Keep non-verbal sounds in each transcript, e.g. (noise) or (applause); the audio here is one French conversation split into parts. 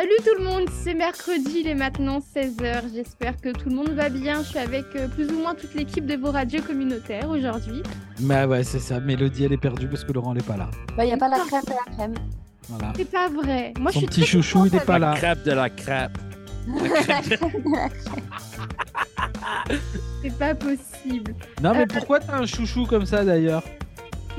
Salut tout le monde, c'est mercredi, il est maintenant 16h. J'espère que tout le monde va bien. Je suis avec euh, plus ou moins toute l'équipe de vos radios communautaires aujourd'hui. Bah ouais, c'est ça. Mélodie, elle est perdue parce que Laurent n'est pas là. Bah, il n'y a pas la crème de la crème. Voilà. C'est pas vrai. Moi, Son je suis petit très chouchou, contente il n'est pas avec- là. (laughs) Crêpe de la crêpe. C'est pas possible. Non, Euh, mais pourquoi t'as un chouchou comme ça d'ailleurs?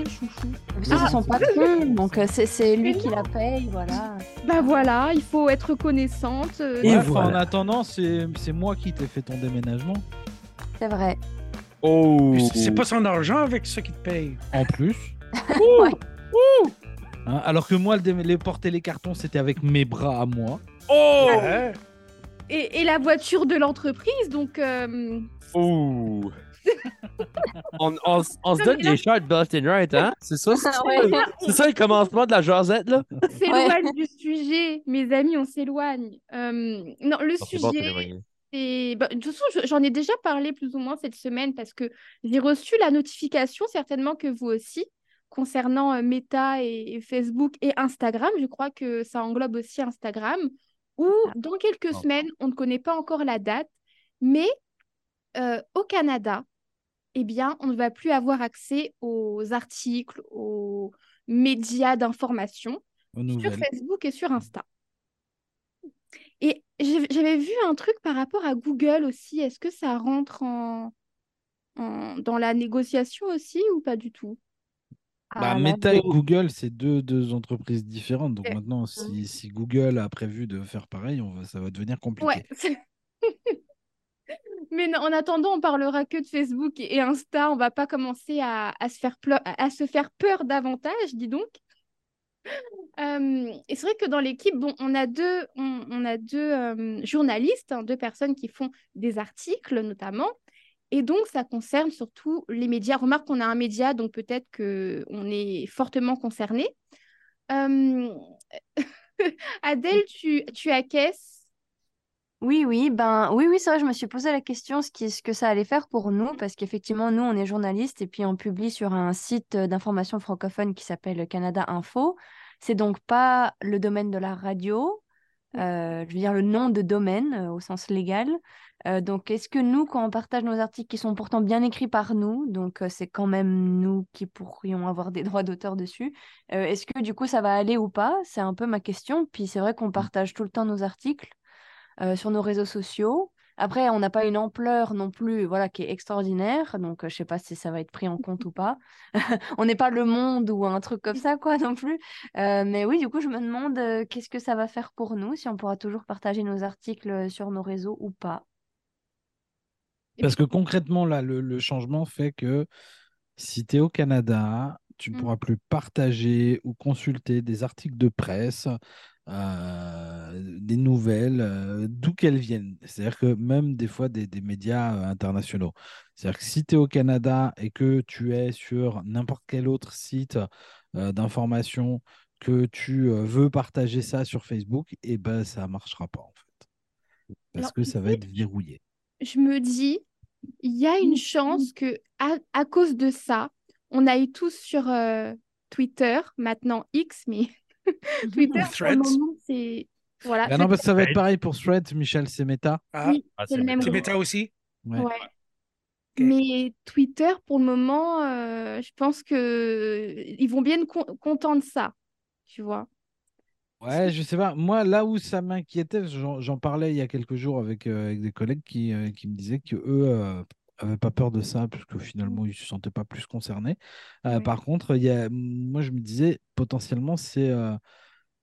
Quel chouchou Parce que Ah. c'est son patron, donc euh, c'est c'est lui qui la paye, voilà. Bah voilà, il faut être reconnaissante. euh, Ouais, Et enfin, voilà. En attendant, c'est c'est moi qui t'ai fait ton déménagement. C'est vrai. Oh. C'est pas son argent avec ce qui te paye. En plus. (laughs) Ouais. Hein, alors que moi, le les porter les cartons, c'était avec mes bras à moi. Oh. Hein? et, et la voiture de l'entreprise, donc euh, Oh. (laughs) on, on, s- on se donne des shots left and right, hein? C'est ça, c'est ça, Ouais. c'est ça le commencement de la jasette, là? on s'éloigne du sujet. Mes amis, on s'éloigne. Euh, non, le c'est bon, sujet. Et bah, de toute façon, je- j'en ai déjà parlé plus ou moins cette semaine parce que j'ai reçu la notification, certainement que vous aussi, concernant euh, Meta et, et Facebook et Instagram. Je crois que ça englobe aussi Instagram, où dans quelques Oh. semaines, on ne connaît pas encore la date, mais euh, au Canada, eh bien, on ne va plus avoir accès aux articles, aux médias d'information sur. Facebook et sur Insta. Et j'avais vu un truc par rapport à Google aussi. Est-ce que ça rentre en, en- dans la négociation aussi ou pas du tout? Bah, Ah, Meta et Google, c'est deux, deux entreprises différentes. Donc maintenant, si, si Google a prévu de faire pareil, on va, ça va devenir compliqué. Ouais. Mais non, en attendant, on parlera que de Facebook et Insta. On va pas commencer à, à se faire à se faire peur davantage, dis donc. Euh, et c'est vrai que dans l'équipe, bon, on a deux, on, on a deux euh, journalistes, hein, deux personnes qui font des articles notamment. Et donc, ça concerne surtout les médias. Remarque qu'on a un média, donc peut-être qu'on est fortement concerné. Euh, (laughs) Adèle, tu, tu acquiesces Oui, oui, ben oui, oui, c'est vrai, je me suis posé la question ce qui, ce que ça allait faire pour nous, parce qu'effectivement, nous, on est journalistes et puis on publie sur un site euh, d'information francophone qui s'appelle Canada Info. C'est donc pas le domaine de la radio, euh, je veux dire le nom de domaine euh, au sens légal. Euh, donc, est-ce que nous, quand on partage nos articles qui sont pourtant bien écrits par nous, donc c'est quand même nous qui pourrions avoir des (laughs) droits d'auteur dessus, est-ce que du coup ça va aller ou pas? C'est un peu ma question. Puis c'est vrai qu'on partage tout le temps nos articles euh, sur nos réseaux sociaux. Après, on n'a pas une ampleur non plus, voilà, qui est extraordinaire. Donc, euh, je sais pas si ça va être pris en (laughs) compte ou pas. (laughs) On n'est pas le monde ou un truc comme ça, quoi, non plus. Euh, mais oui, du coup, je me demande euh, qu'est-ce que ça va faire pour nous, si on pourra toujours partager nos articles sur nos réseaux ou pas? Parce que concrètement, là, le, le changement fait que si tu es au Canada, tu ne Mm. pourras plus partager ou consulter des articles de presse, euh, des nouvelles, euh, d'où qu'elles viennent. C'est-à-dire que même des fois des, des médias euh, internationaux. C'est-à-dire que si tu es au Canada et que tu es sur n'importe quel autre site d'information, que tu veux partager ça sur Facebook, et ben ça ne marchera pas en fait. Parce Alors, que ça va être verrouillé. je me dis, il y a une chance que à, à cause de ça, on aille tous sur Twitter, maintenant X, mais (laughs) Twitter, pour le Threads. moment, c'est... Voilà, Ah non, parce que ça va être pareil pour Threads, Michel, c'est méta. Ah, oui, Ah, c'est le même c'est méta aussi? Ouais. Ouais. Mais Twitter, pour le moment, euh, je pense que ils vont bien contents de ça, tu vois. Ouais, je sais pas. Moi, là où ça m'inquiétait, j'en j'en parlais il y a quelques jours avec, euh, avec des collègues qui, euh, qui me disaient que eux euh, avaient pas peur de ça, puisque finalement, ils se sentaient pas plus concernés. Euh. Par contre, il y a, moi, je me disais, potentiellement, c'est euh,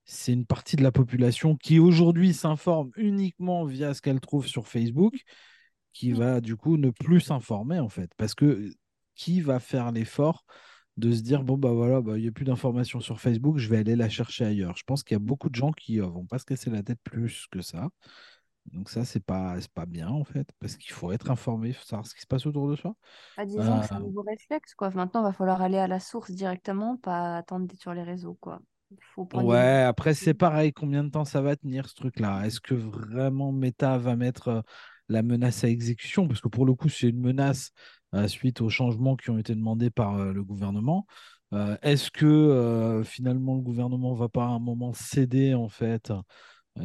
c'est une partie de la population qui aujourd'hui s'informe uniquement via ce qu'elle trouve sur Facebook, qui Oui. va du coup ne plus s'informer, en fait. Parce que euh, qui va faire l'effort de se dire, bon, bah voilà, bah, il n'y a plus d'informations sur Facebook, je vais aller la chercher ailleurs. Je pense qu'il y a beaucoup de gens qui ne vont pas se casser la tête plus que ça. Donc ça, c'est pas, c'est pas bien, en fait, parce qu'il faut être informé, il faut savoir ce qui se passe autour de soi. Bah, disons que c'est un Euh, nouveau réflexe, quoi. Maintenant, il va falloir aller à la source directement, pas attendre d'être sur les réseaux, quoi. Faut Ouais, après, c'est pareil, combien de temps ça va tenir, ce truc-là? Est-ce que vraiment Meta va mettre euh, la menace à exécution? Parce que pour le coup, c'est une menace euh, suite aux changements qui ont été demandés par euh, le gouvernement. Est-ce que finalement le gouvernement va pas à un moment céder en fait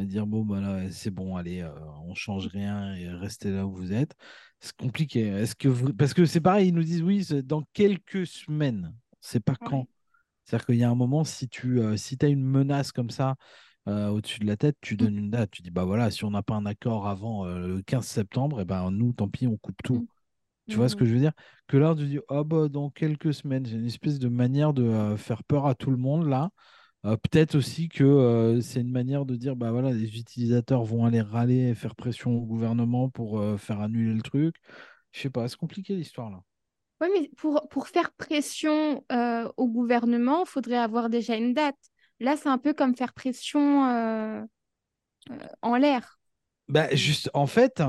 dire bon, bah là, c'est bon, allez, euh, on change rien et restez là où vous êtes. C'est compliqué. Est-ce que vous... Parce que c'est pareil, ils nous disent oui, c'est dans quelques semaines. C'est pas Ouais. quand. C'est-à-dire qu'il y a un moment, si tu euh, si as une menace comme ça euh, au-dessus de la tête, tu donnes une date. Tu dis bah voilà, si on n'a pas un accord avant euh, le 15 septembre, et ben nous, tant pis, on coupe tout. Mm. Tu vois ce que je veux dire? Que là, tu dis, ah bah, dans quelques semaines, j'ai une espèce de manière de faire peur à tout le monde là. Euh, peut-être aussi que euh, c'est une manière de dire, bah voilà, les utilisateurs vont aller râler et faire pression au gouvernement pour euh, faire annuler le truc. Je sais pas, c'est compliqué l'histoire là. Ouais, mais pour, pour faire pression au gouvernement, il faudrait avoir déjà une date. Là, c'est un peu comme faire pression en l'air. Bah, juste, en fait,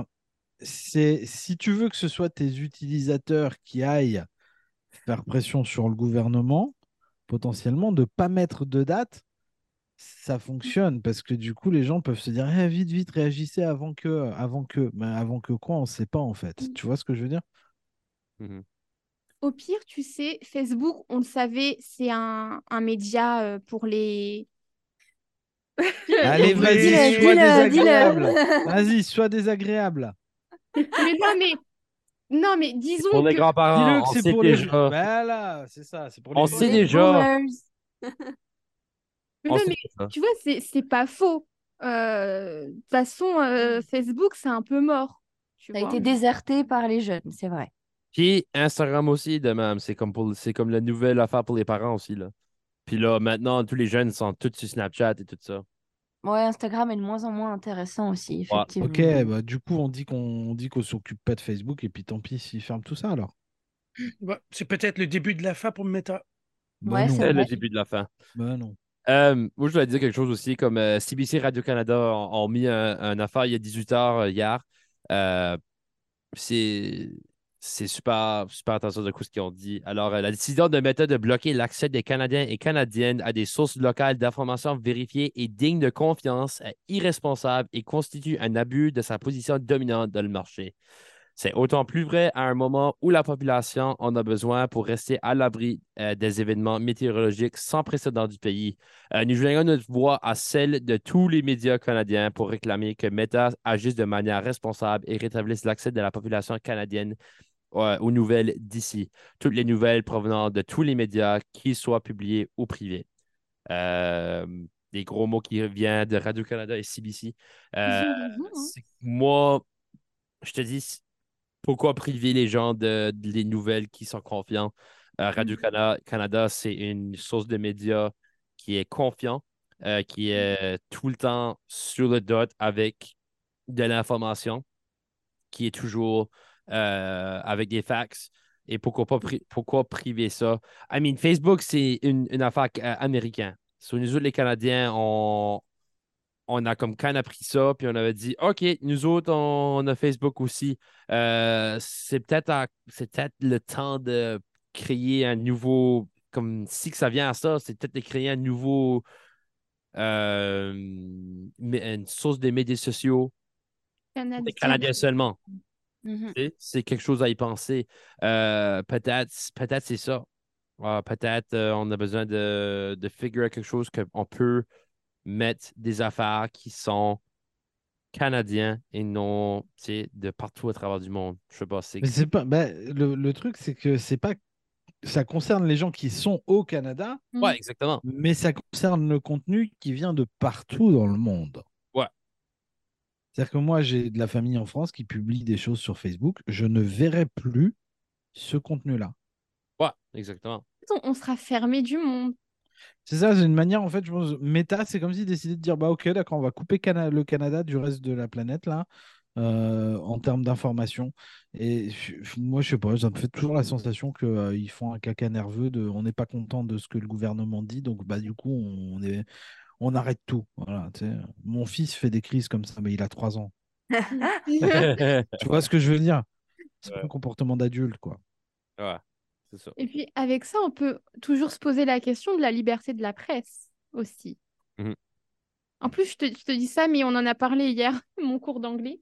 c'est si tu veux que ce soit tes utilisateurs qui aillent faire pression sur le gouvernement, potentiellement, de pas mettre de date, ça fonctionne parce que du coup, les gens peuvent se dire Eh, vite, vite, réagissez avant que, avant que, mais avant que quoi, on ne sait pas en fait. Mm. Tu vois ce que je veux dire? Mhm. Au pire, tu sais, Facebook, on le savait, c'est un, un média euh, pour les... Allez, (laughs) vas-y, sois désagréable. Vas-y, sois désagréable. Mais non, mais... Non, mais disons Pour les que... grands-parents, Dis-le on que c'est pour les déjà. Voilà, c'est ça, c'est pour les On sait déjà. non, mais tu vois, c'est c'est pas faux. Euh, De toute façon, euh, Facebook, c'est un peu mort. Tu Ça a été déserté par les jeunes, c'est vrai. Puis Instagram aussi, de même. C'est comme pour, c'est comme la nouvelle affaire pour les parents aussi, là. Puis là, maintenant, tous les jeunes sont tous sur Snapchat et tout ça. Ouais, Instagram est de moins en moins intéressant aussi, effectivement. Ok, bah, du coup, on dit qu'on on dit qu'on s'occupe pas de Facebook et puis tant pis s'ils ferment tout ça alors. Bah, c'est peut-être le début de la fin pour Meta. Bah Ouais, c'est le début de la fin. bah non. Euh, moi, je voulais dire quelque chose aussi, comme euh, CBC Radio-Canada ont, ont mis un, un affaire il y a 18 heures euh, hier. Euh, c'est c'est super, super intéressant de ce qu'ils ont dit. Alors, euh, la décision de Meta de bloquer l'accès des Canadiens et Canadiennes à des sources locales d'informations vérifiées et dignes de confiance est irresponsable et constitue un abus de sa position dominante dans le marché. C'est autant plus vrai à un moment où la population en a besoin pour rester à l'abri euh, des événements météorologiques sans précédent du pays. Euh, nous joignons notre voix à celle de tous les médias canadiens pour réclamer que Meta agisse de manière responsable et rétablisse l'accès de la population canadienne euh, aux nouvelles d'ici. Toutes les nouvelles provenant de tous les médias, qu'ils soient publiés ou privés. Euh, des gros mots qui viennent de Radio-Canada et CBC. Euh, hein. moi, je te dis, pourquoi priver les gens de, de les nouvelles qui sont confiants? Euh, Radio-Canada, Canada, c'est une source de médias qui est confiant, euh, qui est tout le temps sur le dot avec de l'information, qui est toujours euh, avec des facts. Et pourquoi pas pri- pourquoi priver ça? I mean, Facebook, c'est une, une affaire euh, américaine. Sur nous autres, les Canadiens, on, on a comme quand appris ça, puis on avait dit OK, nous autres, on, a Facebook aussi. Euh, c'est peut-être c'est peut-être le temps de créer un nouveau, comme si que ça vient à ça, c'est peut-être de créer un nouveau euh, une source des médias sociaux Canadien. Canadiens seulement. Mhm. Sais, C'est quelque chose à y penser. Euh, peut-être, peut-être c'est ça. Ah, peut-être euh, on a besoin de, de figurer quelque chose qu'on peut mettre des affaires qui sont canadiens et non tu sais, de partout à travers du monde. Je sais pas. C'est Mais c'est pas. le, le truc, c'est que c'est pas. Ça concerne les gens qui sont au Canada, Ouais, exactement. mais ça concerne le contenu qui vient de partout dans le monde. C'est-à-dire que moi, j'ai de la famille en France qui publie des choses sur Facebook. Je ne verrai plus ce contenu-là. Ouais, exactement. On, sera fermé du monde. C'est ça, c'est une manière, en fait, je pense, méta, c'est comme si décider de dire, bah ok, d'accord, on va couper Cana- le Canada du reste de la planète, là, euh, en termes d'information. Et je- moi, je sais pas, ça me fait toujours la sensation qu'ils font un caca nerveux, de, on n'est pas content de ce que le gouvernement dit, donc bah du coup, on, est, on arrête tout. Voilà. Mon fils fait des crises comme ça, mais il a 3 ans. (laughs) Tu vois ce que je veux dire? C'est Ouais. un comportement d'adulte, quoi. c'est ça. Et puis avec ça, on peut toujours se poser la question de la liberté de la presse aussi. Mhm. En plus, je te, je te dis ça, mais on en a parlé hier, (laughs) mon cours d'anglais.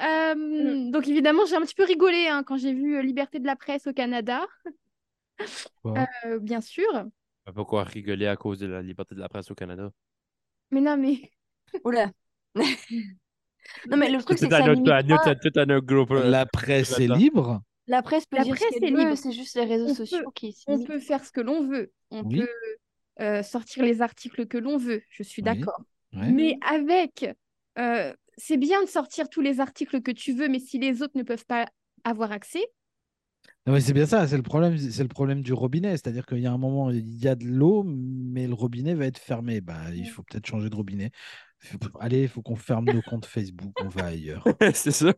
Euh, Donc évidemment, j'ai un petit peu rigolé hein, quand j'ai vu euh, liberté de la presse au Canada. Euh, bien sûr. Pourquoi rigoler à cause de la liberté de la presse au Canada? Mais non, mais (laughs) Oula, Non, mais le truc, c'est que ça un autre- limite pas- La presse est libre. La presse peut La dire presse ce est qu'elle veut, libre. c'est juste les réseaux On sociaux peut- qui On peut faire ce que l'on veut. On Oui. peut euh, sortir les articles que l'on veut. Je suis Oui. d'accord. Ouais. Mais avec, euh, c'est bien de sortir tous les articles que tu veux, mais si les autres ne peuvent pas avoir accès, Non, mais c'est bien ça, c'est le problème, c'est le problème du robinet. C'est-à-dire qu'il y a un moment, il y a de l'eau, mais le robinet va être fermé. Bah, il faut peut-être changer de robinet. Allez, il faut qu'on ferme nos comptes Facebook, on va ailleurs. (laughs) c'est ça.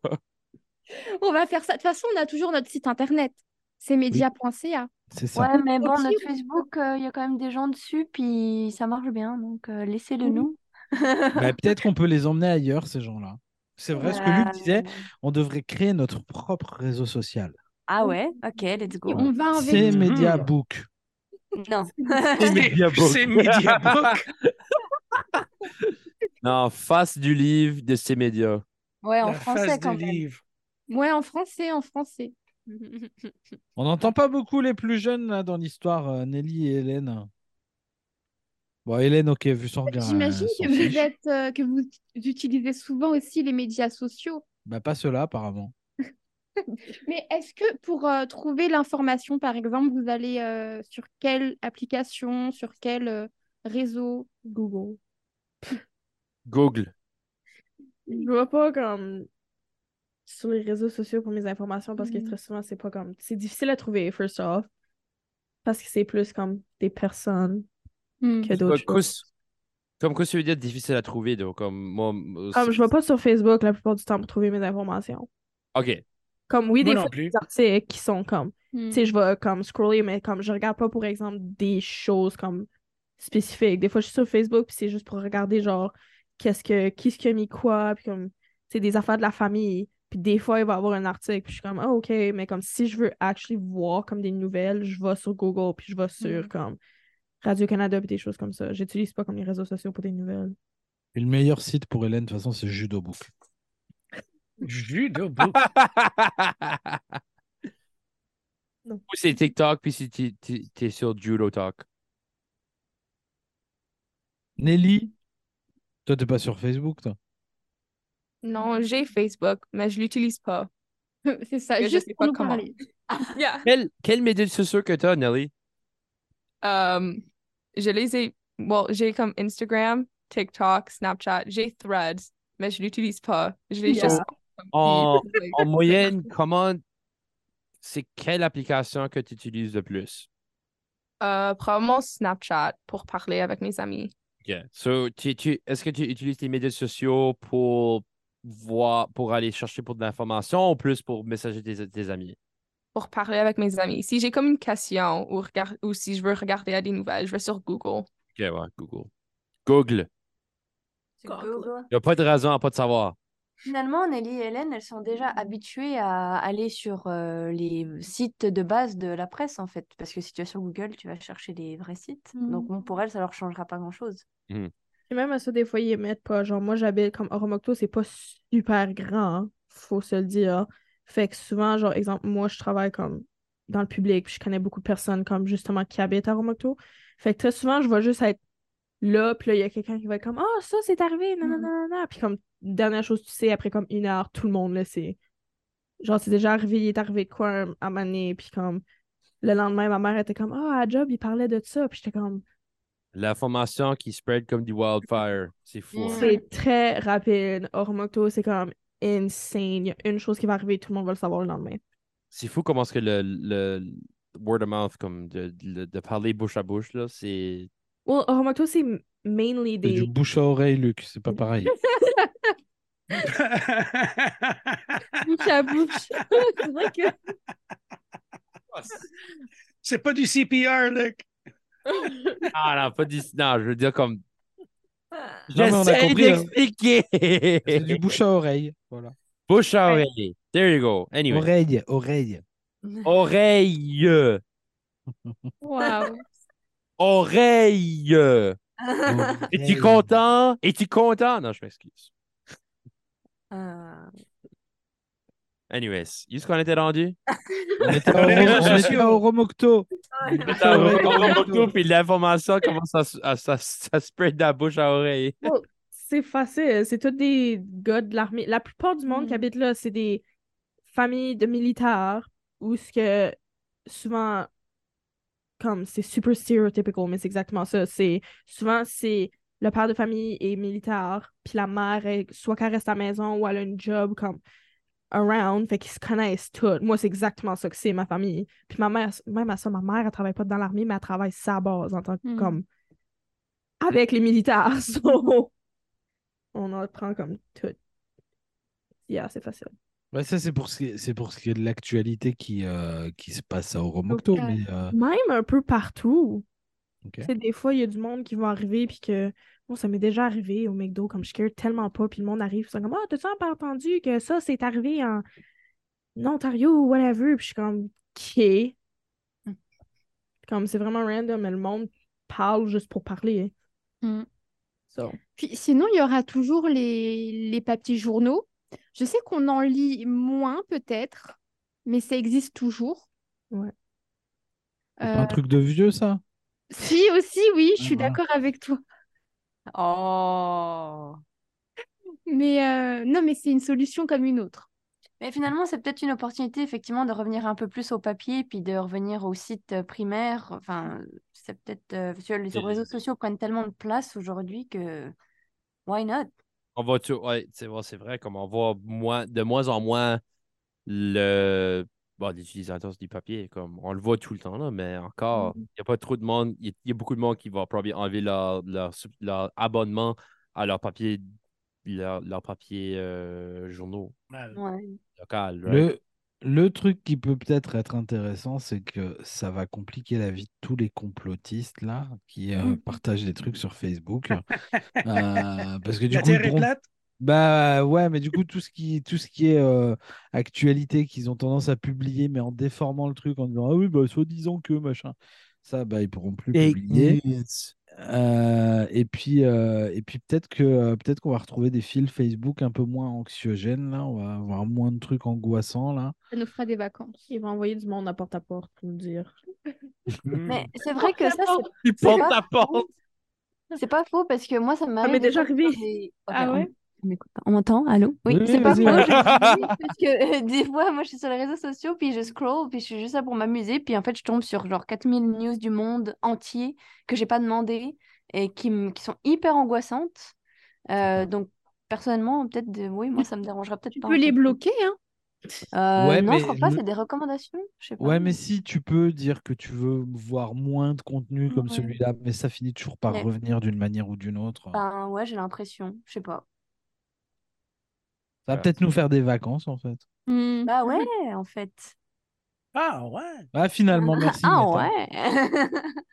on va faire ça. De toute façon, on a toujours notre site internet. C'est média.ca. C'est ça. Ouais, mais bon, notre Facebook, euh, il y a quand même des gens dessus, puis ça marche bien, donc euh, laissez-le nous. Bah, (laughs) peut-être qu'on peut les emmener ailleurs, ces gens-là. C'est vrai ce que Luc disait, on devrait créer notre propre réseau social. Ah ouais, ok, let's Et go. on va C'est investir. Media Mhm. Book. Non. (laughs) C'est Mediabook. C'est Mediabook. (laughs) Non, face du livre de ces médias. Ouais, en La français face quand du même. livre. Ouais, en français, en français. (laughs) On n'entend pas beaucoup les plus jeunes là, dans l'histoire, euh, Nelly et Hélène. Bon, Hélène, ok, vu son regard. J'imagine elle s'en que vous êtes, euh, que vous utilisez souvent aussi les médias sociaux. Bah, pas ceux-là, apparemment. (laughs) Mais est-ce que pour euh, trouver l'information, par exemple, vous allez euh, sur quelle application, sur quel euh, réseau? Google. Google. Je vois pas comme sur les réseaux sociaux pour mes informations parce que Mhm. très souvent, c'est pas comme. C'est difficile à trouver, first off. Parce que c'est plus comme des personnes Hmm. que d'autres choses. Comme quoi, ça veut dire difficile à trouver, donc, comme moi. Comme c'est- je vais pas sur Facebook la plupart du temps pour trouver mes informations. Ok. Comme oui, Moi des non fois, plus. des articles qui sont comme. Hmm. Tu sais, je vais comme scroller, mais comme je regarde pas, pour exemple, des choses comme spécifiques. Des fois, je suis sur Facebook, puis c'est juste pour regarder, genre, qu'est-ce que, qui ce qui a mis quoi, puis comme, tu sais, des affaires de la famille. Puis des fois, il va y avoir un article, puis je suis comme, ah, OK, mais comme si je veux actually voir comme des nouvelles, je vais sur Google, puis je vais sur Mm. comme Radio-Canada, puis des choses comme ça. J'utilise pas comme les réseaux sociaux pour des nouvelles. Et le meilleur site pour Hélène, de toute façon, c'est Judo Book. Judo Book. Non. Ou c'est TikTok, puis si t'es- sur Judo Talk. Nelly, toi, t'es pas sur Facebook, toi? Non, j'ai Facebook, mais je l'utilise pas. (laughs) C'est ça, Mais je juste sais pour pas nous comment. parler. (laughs) Yeah. Quel, quel média social que t'as, Nelly? Um, je les ai. Bon, j'ai comme Instagram, TikTok, Snapchat, j'ai Threads, mais je l'utilise pas. Je l'ai Yeah. juste. En, moyenne, comment. C'est quelle application que tu utilises le plus? euh, probablement Snapchat pour parler avec mes amis. Ok. So, tu, tu, est-ce que tu utilises les médias sociaux pour voir, pour aller chercher pour de l'information ou plus pour messager tes, tes amis? Pour parler avec mes amis. Si j'ai comme une question ou, regard- ou si je veux regarder à des nouvelles, je vais sur Google. Ok, ouais, Google. Google. Google. Il n'y a pas de raison à pas de savoir. Finalement, Nelly et Hélène, elles sont déjà habituées à aller sur euh, les sites de base de la presse, en fait. Parce que si tu vas sur Google, tu vas chercher des vrais sites. Donc, bon, pour elles, ça leur changera pas grand-chose. Et même à ça, des fois, ils émettent pas. Genre, moi, j'habite comme Oromocto, c'est pas super grand, hein, faut se le dire. Fait que souvent, genre, exemple, moi, je travaille comme dans le public, puis je connais beaucoup de personnes comme justement qui habitent à Oromocto. Fait que très souvent, je vais juste être là, puis là, il y a quelqu'un qui va être comme Ah, ça, c'est arrivé, non, non, non, non. Puis comme, dernière chose, tu sais, après comme une heure, tout le monde le sait. Genre, c'est déjà arrivé, il est arrivé de quoi à un moment donné, puis comme, le lendemain, ma mère était comme Ah, à job, il parlait de ça, puis j'étais comme. L'information qui spread comme du wildfire. C'est fou. hein. C'est très rapide. Oromocto, c'est comme insane. Il y a une chose qui va arriver, tout le monde va le savoir le lendemain. C'est fou comment est-ce que le, le word of mouth, comme de, de, de parler bouche à bouche, là, c'est. Well, Oromocto, c'est mainly C'est du des. bouche à oreille, Luc, c'est pas pareil. (laughs) Bouche à bouche. (laughs) c'est vrai que C'est pas du CPR, Luc. Ah non, pas d'ici. Non, je veux dire comme. Non, mais on a J'essaie compris, hein. d'expliquer. C'est du bouche à oreille. Voilà. Bouche à oreille. There you go. Anyway. Oreille, oreille. Oreille. Waouh. Oreille. (laughs) Es-tu Oreille. content? Es-tu content? Non, je m'excuse. Euh, Anyways, est-ce qu'on était rendu? (laughs) On était réseaux Oro- on était va beaucoup, (laughs) puis l'information commence à, à, à, à spread de la bouche à oreille. c'est facile. C'est tous des gars de l'armée. La plupart du monde qui Mm. habite là, c'est des familles de militaires où ce que souvent, comme c'est super stereotypical, mais c'est exactement ça. C'est souvent c'est le père de famille est militaire, puis la mère soit qu'elle reste à la maison ou elle a une job comme around, fait qu'ils se connaissent tous. Moi, c'est exactement ça que c'est ma famille. Puis ma mère, même à ça, ma mère, elle travaille pas dans l'armée, mais elle travaille sa base en tant que Mm. comme avec les militaires. (laughs) So, on en prend comme tout. Yeah, c'est facile. Ouais, ça, c'est pour ce qui c'est pour ce qui est de l'actualité qui, euh, qui se passe à Oromocto. Ok. Mais, euh, Même un peu partout. ok. Tu sais, des fois, il y a du monde qui va arriver, puis que. Bon, ça m'est déjà arrivé au McDo, comme je care tellement pas, puis le monde arrive, ils sont comme Ah, t'as-tu pas entendu que ça, c'est arrivé en Ontario ou whatever? Puis je suis comme OK. Comme c'est vraiment random, mais le monde parle juste pour parler. Mm. So. Puis sinon, il y aura toujours les, les papiers journaux. Je sais qu'on en lit moins peut-être, mais ça existe toujours. Ouais. C'est pas un Euh, truc de vieux, ça? si, aussi, oui, je Ah, suis voilà. d'accord avec toi. Oh. Mais euh, non, mais c'est une solution comme une autre. Mais finalement, c'est peut-être une opportunité, effectivement, de revenir un peu plus au papier, puis de revenir au site euh, primaire. Enfin, c'est peut-être... euh, les réseaux sociaux prennent tellement de place aujourd'hui que... Why not? On va tout, ouais, c'est vrai, c'est vrai, comme on voit moins, de moins en moins le, bon, les utilisateurs du papier, comme on le voit tout le temps, là, mais encore, il n'y a pas trop de monde, il y, a- il y a beaucoup de monde qui va probablement enlever leur, leur, leur abonnement à leur papier, leur, leur papier euh, journaux. Ouais. local, right? Le, le truc qui peut peut-être être intéressant, c'est que ça va compliquer la vie de tous les complotistes là qui euh, partagent des trucs sur Facebook. Euh, (laughs) parce que du La coup, plate? Bah ouais, mais du coup, tout ce qui, tout ce qui est euh, actualité qu'ils ont tendance à publier, mais en déformant le truc, en disant Ah oui, bah soi-disant que machin, ça, bah ils pourront plus publier. Euh, et puis, euh, et puis peut-être que euh, peut-être qu'on va retrouver des fils Facebook un peu moins anxiogènes là, on va avoir moins de trucs angoissants là. Ça nous fera des vacances. Il va envoyer du monde à porte à porte pour nous dire. Mais c'est vrai que ça, c'est porte pas ta porte! C'est pas faux parce que moi, ça m'arrive. m'est des déjà arrivé. des- Ah on- ouais? On m'entend? Allô? Oui, Oui, c'est pas ouais. je (laughs) parce que euh, des fois, moi, je suis sur les réseaux sociaux, puis je scroll, puis je suis juste là pour m'amuser, puis en fait, je tombe sur genre 4000 news du monde entier que j'ai pas demandé et qui, m- qui sont hyper angoissantes. Euh, donc, personnellement, peut-être, de... oui, moi, ça me dérangerait peut-être Tu pas. peux en les bloquer, hein? Euh, Ouais, non, mais je crois pas, c'est des recommandations. Je sais pas. Ouais, mais si tu peux dire que tu veux voir moins de contenu comme Ouais. celui-là, mais ça finit toujours par Ouais. revenir d'une manière ou d'une autre. Ben ouais, j'ai l'impression. Je sais pas. Ça va Ouais. peut-être nous faire des vacances en fait. Hmm. Bah ouais, en fait. Ah, ouais. Ah, finalement, merci. Ah Meta. ouais. (laughs)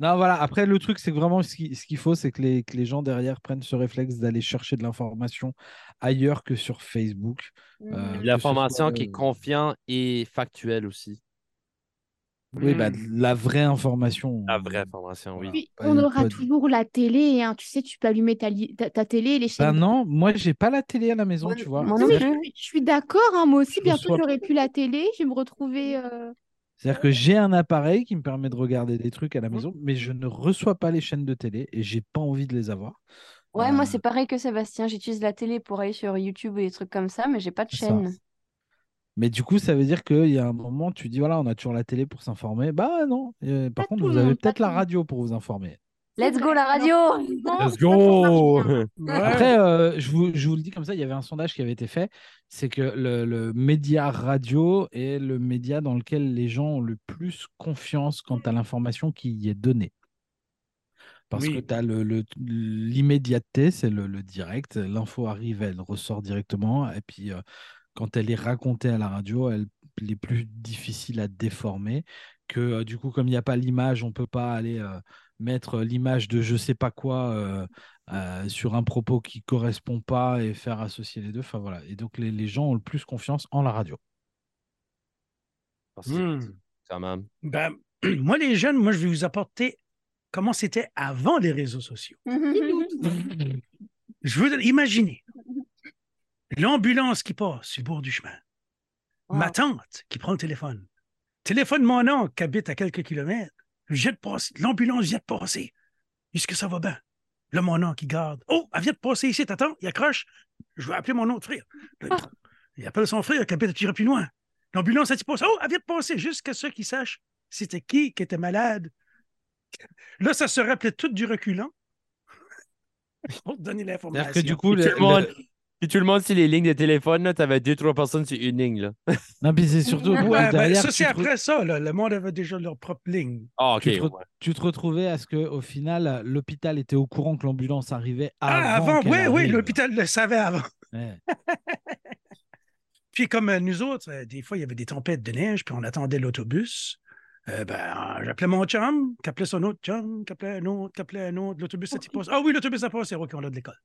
Non, voilà. Après, le truc, c'est que vraiment, ce qui- ce qu'il faut, c'est que les, que les gens derrière prennent ce réflexe d'aller chercher de l'information ailleurs que sur Facebook. Mhm. Euh, L'information soit, qui est euh, confiante et factuelle aussi. Oui, bah, de la vraie information. La vraie information, oui. Puis, on aura pas- toujours la télé, hein. Tu sais, tu peux allumer ta, li- ta, ta télé et les Bah chaînes. non, moi, j'ai pas la télé à la maison, tu vois. Non, non mais je, suis- je suis d'accord, hein, moi aussi, Je bientôt reçois- j'aurai plus la télé, je vais me retrouver. euh, C'est-à-dire que j'ai un appareil qui me permet de regarder des trucs à la maison, mais je ne reçois pas les chaînes de télé et j'ai pas envie de les avoir. Ouais, moi Euh, c'est pareil que Sébastien. J'utilise la télé pour aller sur YouTube et des trucs comme ça, mais j'ai pas de ça. Mais du coup, ça veut dire qu'il y a un moment, tu dis voilà, on a toujours la télé pour s'informer. Bah non. Euh, par Pas contre, vous avez peut-être la radio pour vous informer. Let's go la radio! Let's go! (laughs) Après, euh, je, vous, je vous le dis comme ça, il y avait un sondage qui avait été fait. C'est que le, le média radio est le média dans lequel les gens ont le plus confiance quant à l'information qui y est donnée. Parce Oui. que tu as le, le- l'immédiateté, c'est le, le direct. L'info arrive, elle ressort directement. Et puis, euh, quand elle est racontée à la radio, elle elle est plus difficile à déformer. Que euh, du coup, comme il n'y a pas l'image, on ne peut pas aller euh, mettre l'image de je sais pas quoi euh, euh, sur un propos qui correspond pas et faire associer les deux. Enfin voilà. Et donc, les, les gens ont le plus confiance en la radio. Ben, (clears throat) moi, les jeunes, moi, je vais vous apporter comment c'était avant les réseaux sociaux. (laughs) Je veux imaginer l'ambulance qui passe sur le bord du chemin. Wow. Ma tante qui prend le téléphone. Téléphone mon oncle qui habite à quelques kilomètres. Vient de passer. L'ambulance vient de passer. Est-ce que ça va bien? Là, mon oncle, qui garde. Oh, elle vient de passer ici, t'attends, il accroche. Je vais appeler mon autre frère. Là, il- appelle son frère qui habite à tirer plus loin. L'ambulance, elle dit passe. Oh, elle vient de passer, jusqu'à ce qu'ils sachent c'était qui qui était malade. Là, ça se rappelait tout du reculant. (laughs) Pour te donner l'information. C'est-à-dire que du coup, le puis tout le monde, si les lignes de téléphone, là, t'avais deux, trois personnes sur une ligne, là. (laughs) non, puis c'est surtout Ouais, ben, ça, c'est re- après ça. là. Le monde avait déjà leur propre ligne. Ah, ok. tu, te re- ouais. tu te retrouvais à ce que au final, l'hôpital était au courant que l'ambulance arrivait avant. Ah, avant, oui, oui, l'hôpital le savait avant. Ouais. (laughs) Puis comme euh, nous autres, euh, des fois, il y avait des tempêtes de neige, puis on attendait l'autobus. Euh, ben, j'appelais mon chum, qui appelait son autre chum, qui appelait un autre, qui appelait un autre. L'autobus, ça t'y passe. Ah oui, l'autobus a passé. OK, on a de l'école.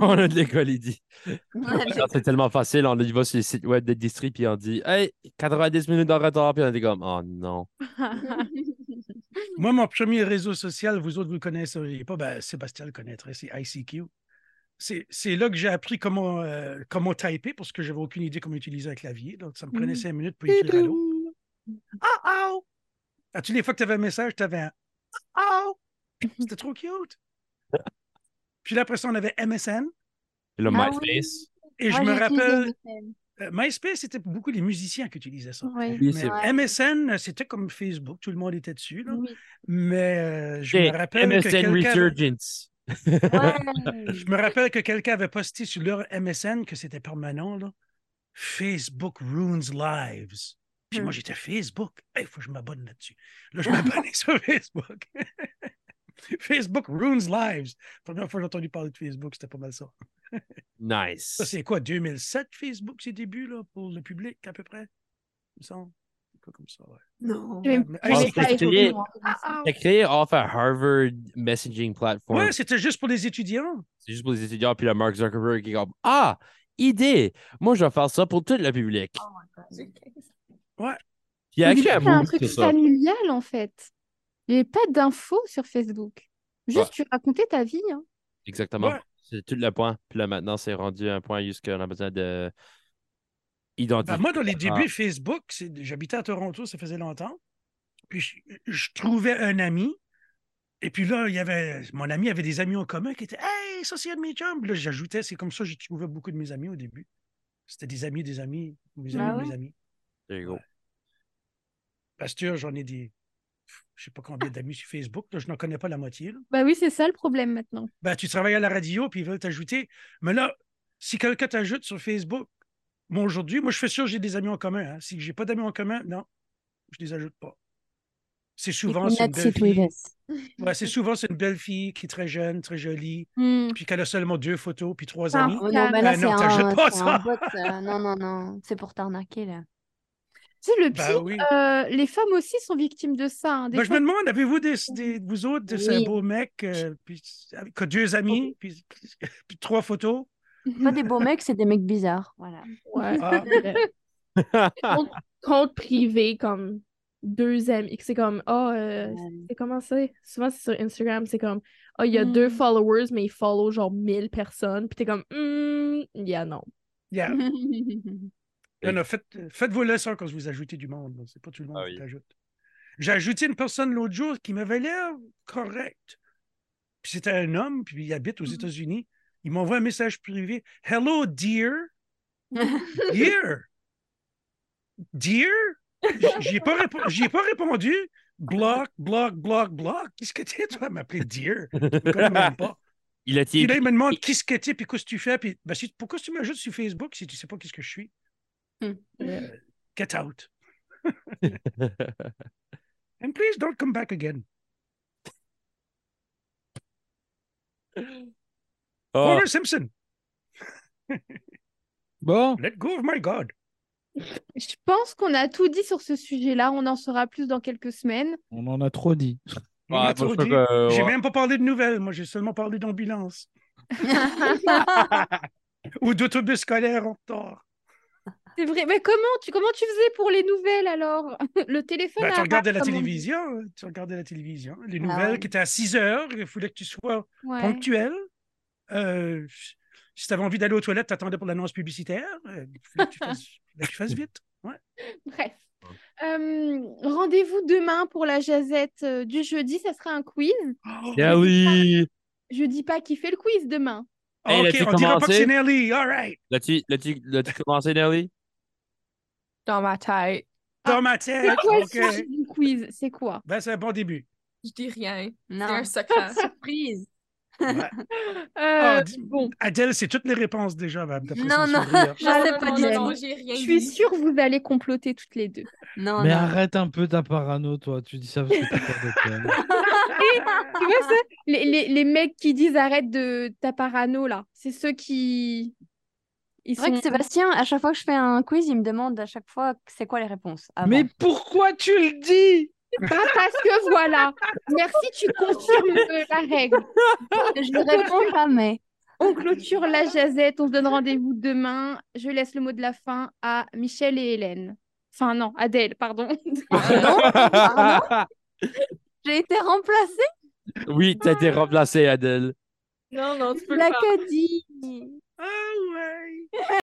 On a de l'école, il dit. C'est tellement facile, on y va sur les sites web de district, puis on dit Hey, 90 minutes en retard, puis on est comme Oh non. Moi, mon premier réseau social, vous autres, vous le connaissez pas, ben, Sébastien le connaîtrait, c'est ICQ. C'est c'est là que j'ai appris comment, euh, comment typer, parce que j'avais aucune idée comment utiliser un clavier. Donc, ça me prenait Mhm. cinq minutes pour écrire allô. Ah, oh! À toutes les fois que tu avais un message, tu avais un Ah, oh! C'était trop cute. Puis là, après ça, on avait MSN. Puis là, Ah MySpace. Et je Moi, me rappelle, euh, MySpace, c'était beaucoup les musiciens qui utilisaient ça. Oui, c'est Ouais. MSN, c'était comme Facebook, tout le monde était dessus. là. Oui. Mais euh, je Hey, me rappelle que MSN quelqu'un avait- Resurgence. Ouais. Je me rappelle que quelqu'un avait posté sur leur MSN que c'était permanent, là. Facebook ruins lives. Puis moi, Hmm. j'étais Facebook. Il faut que je m'abonne là-dessus. Là, je (laughs) m'abonnais sur Facebook. (laughs) (laughs) Facebook ruins lives. Première fois que j'ai entendu parler de Facebook, c'était pas mal ça. Nice. Ça, c'est quoi, 2007, Facebook, ses débuts, là, pour le public, à peu près? Il me semble. C'est quoi comme ça, ouais. Non. Vais Ah, au créé. T'as off un Harvard messaging platform. Ouais, c'était juste pour les étudiants. C'est juste pour les étudiants, puis le Mark Zuckerberg qui est comme Ah, idée! Moi, je vais faire ça pour tout le public. Ouais. Puis il a Au début, écrit un un truc familial, en fait. Il n'y avait pas d'infos sur Facebook. Juste, Ouais. tu racontais ta vie. hein. Exactement. Ouais. C'est tout le point. Puis là, maintenant, c'est rendu un point jusqu'on a besoin de identifier. Ben, moi, dans les Ah. débuts, Facebook, j'habitais à Toronto, ça faisait longtemps. Puis je, je trouvais un ami. Et puis là, il y avait, mon ami avait des amis en commun qui étaient Hey, ça, c'est un de mes chums. Là, j'ajoutais, c'est comme ça que j'ai trouvé beaucoup de mes amis au début. C'était des amis, des amis, mes amis, Ah mes amis. There you go. Pasteur, j'en ai des. Je sais pas combien d'amis sur Facebook. Là, je n'en connais pas la moitié. là. Bah oui, c'est ça le problème maintenant. Ben, tu travailles à la radio, puis ils veulent t'ajouter. Mais là, si quelqu'un t'ajoute sur Facebook, moi aujourd'hui, moi je fais sûr que j'ai des amis en commun. hein. Si j'ai pas d'amis en commun, non, je les ajoute pas. C'est souvent c'est une belle fille. (laughs) Ouais, c'est souvent c'est une belle fille qui est très jeune, très jolie, Hmm. puis qu'elle a seulement deux photos, puis trois Ah. amis. Oh non, mais là, Ben non, c'est t'ajoutes un, pas c'est ça. un bot. euh, (laughs) non, non, non. C'est pour t'arnaquer, là. Tu sais, le Ben pire, oui. euh, les femmes aussi sont victimes de ça. hein. Des Ben, je me demande, avez-vous des, des- vous autres, des, un Oui. beau mec, euh, puis avec qui a deux amis, puis, (laughs) puis trois photos? Pas des beaux mecs, c'est des mecs bizarres. Voilà. Ouais. Ah. (laughs) compte, compte privé comme deux amis. C'est comme, oh, euh, c'est comment c'est? Souvent, c'est sur Instagram, c'est comme, oh, il y a deux Mm. followers, mais ils follow genre 1000 personnes. Puis t'es comme, hmm, yeah, non. Yeah. (laughs) Non, non, faites, faites vos leçons quand vous ajoutez du monde. là. C'est pas tout le monde Ah qui oui. t'ajoute. J'ai ajouté une personne l'autre jour qui m'avait l'air correct. Puis c'était un homme, puis il habite aux Mhm. États-Unis. Il m'envoie un message privé. Hello, dear. (laughs) Dear? Dear? J'y ai, pas ai pas répondu. Block, block, block, block. Qu'est-ce que t'es, toi, à m'appeler dear? Je me connais même pas. Il a Puis là, il me demande qu'est-ce que t'es, puis qu'est-ce que tu fais. Puis, ben, si- pourquoi tu m'ajoutes sur Facebook si tu sais pas qu'est-ce que je suis? Hmm. Euh, get out. (laughs) And please don't come back again. Ah, Homer Simpson, (laughs) Bon, let go of my God. Je pense qu'on a tout dit sur ce sujet-là. On en saura plus dans quelques semaines. on en a trop dit. On Ouais, a trop moi, je dit. crois que, J'ai ouais. même pas parlé de nouvelles. Moi, j'ai seulement parlé d'ambulance (laughs) ou d'autobus scolaire en retard. C'est vrai. Mais comment tu, comment tu faisais pour les nouvelles alors? (laughs) Le téléphone Ben, tu arabe, regardais la on télévision. hein. Tu regardais la télévision. Les Ah nouvelles ouais. qui étaient à 6 heures. Il fallait que tu sois Ouais. ponctuel. Euh, si tu avais envie d'aller aux toilettes, tu attendais pour l'annonce publicitaire. Euh, Il fallait que tu fasses, fallait que tu fasses vite. Ouais. (laughs) Bref. Euh, Rendez-vous demain pour la jazette euh, du jeudi. Ça sera un quiz. Oh, Ah oui! Je dis pas qui fait le quiz demain. Hey, OK, on dira pas que c'est Nelly. All right. L'as-tu commencé, Nelly? Dans ma tête. Dans ma C'est tête. quoi le OK. sujet du quiz? C'est quoi? Ben, c'est un bon début. Je dis rien. Non. C'est un secret. (laughs) Surprise. Ouais. (laughs) Euh, Ah, dis- bon, Adèle, c'est toutes les réponses déjà. Non, non. (laughs) Je Ah, sais pas non, dire. non, non, j'ai rien je suis dit. sûre que vous allez comploter toutes les deux. Non, Mais non. arrête un peu ta parano, toi. Tu dis ça parce que t'as peur de toi. Tu vois ça? Les, les, les mecs qui disent arrête de ta parano là, c'est ceux qui. C'est vrai sont... que Sébastien, à chaque fois que je fais un quiz, il me demande à chaque fois c'est quoi les réponses. avant. Mais pourquoi tu le dis? Pas parce que voilà. Merci, tu confirmes la règle. je ne réponds jamais. On clôture la jazette, on se donne rendez-vous demain. Je laisse le mot de la fin à Michel et Hélène. Enfin non, Adèle, pardon. Pardon? J'ai été remplacée? Oui, t'as été remplacé, Adèle. Non, non, tu peux le La faire. que dit. away. (laughs)